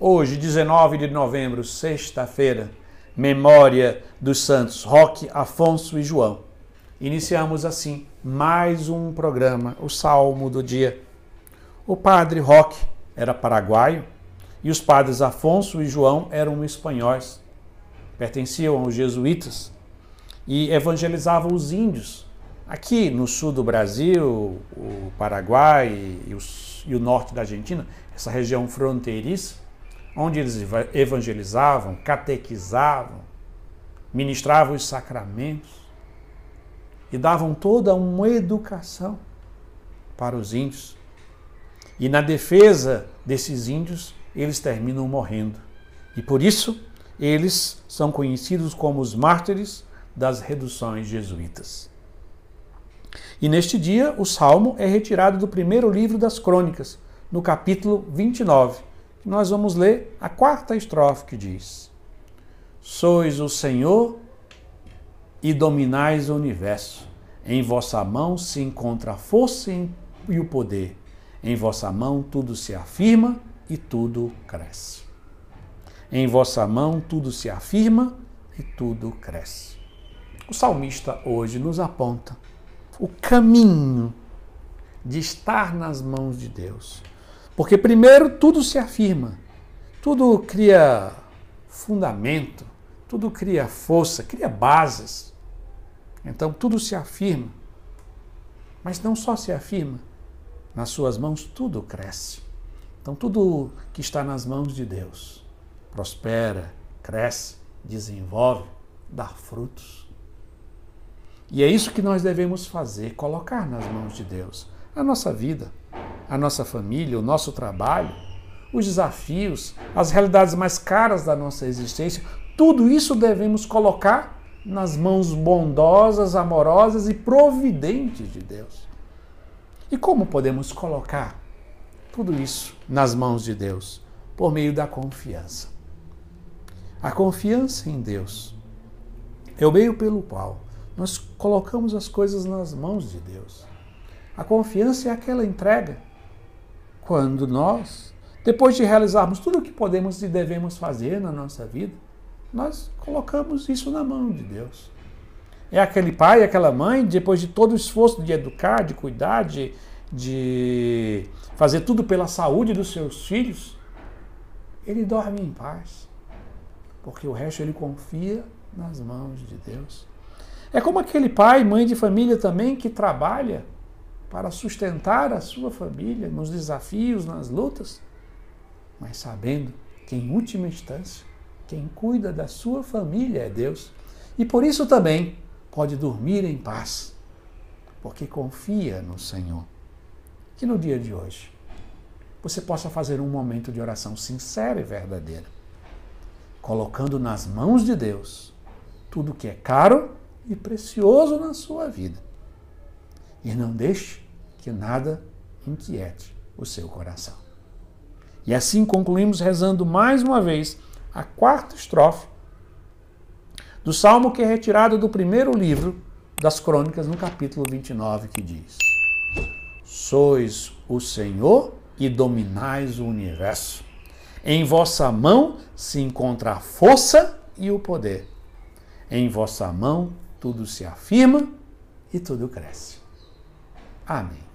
Hoje, 19 de novembro, sexta-feira, memória dos santos Roque, Afonso e João. Iniciamos assim mais um programa, o Salmo do Dia. O padre Roque era paraguaio e os padres Afonso e João eram espanhóis. Pertenciam aos jesuítas e evangelizavam os índios. Aqui no sul do Brasil, o Paraguai e, o norte da Argentina, essa região fronteiriça, onde eles evangelizavam, catequizavam, ministravam os sacramentos e davam toda uma educação para os índios. E na defesa desses índios, eles terminam morrendo. E por isso, eles são conhecidos como os mártires das reduções jesuítas. E neste dia, o salmo é retirado do primeiro livro das Crônicas, no capítulo 29 nós vamos ler a quarta estrofe que diz: Sois o Senhor e dominais o universo. Em vossa mão se encontra a força e o poder. Em vossa mão tudo se afirma e tudo cresce. Em vossa mão tudo se afirma e tudo cresce. O salmista hoje nos aponta o caminho de estar nas mãos de Deus porque primeiro tudo se afirma, tudo cria fundamento, tudo cria força, cria bases. Então tudo se afirma. Mas não só se afirma, nas suas mãos tudo cresce. Então tudo que está nas mãos de Deus prospera, cresce, desenvolve, dá frutos. E é isso que nós devemos fazer, colocar nas mãos de Deus a nossa vida a nossa família, o nosso trabalho, os desafios, as realidades mais caras da nossa existência, tudo isso devemos colocar nas mãos bondosas, amorosas e providentes de Deus. E como podemos colocar tudo isso nas mãos de Deus? Por meio da confiança. A confiança em Deus é o meio pelo qual nós colocamos as coisas nas mãos de Deus. A confiança é aquela entrega quando nós, depois de realizarmos tudo o que podemos e devemos fazer na nossa vida, nós colocamos isso na mão de Deus. É aquele pai, aquela mãe, depois de todo o esforço de educar, de cuidar, de, de fazer tudo pela saúde dos seus filhos, ele dorme em paz, porque o resto ele confia nas mãos de Deus. É como aquele pai, mãe de família também que trabalha para sustentar a sua família nos desafios, nas lutas, mas sabendo que, em última instância, quem cuida da sua família é Deus. E por isso também pode dormir em paz, porque confia no Senhor. Que no dia de hoje você possa fazer um momento de oração sincera e verdadeira, colocando nas mãos de Deus tudo que é caro e precioso na sua vida. E não deixe que nada inquiete o seu coração. E assim concluímos rezando mais uma vez a quarta estrofe do salmo que é retirado do primeiro livro das Crônicas, no capítulo 29, que diz: Sois o Senhor e dominais o universo. Em vossa mão se encontra a força e o poder. Em vossa mão tudo se afirma e tudo cresce. Amém.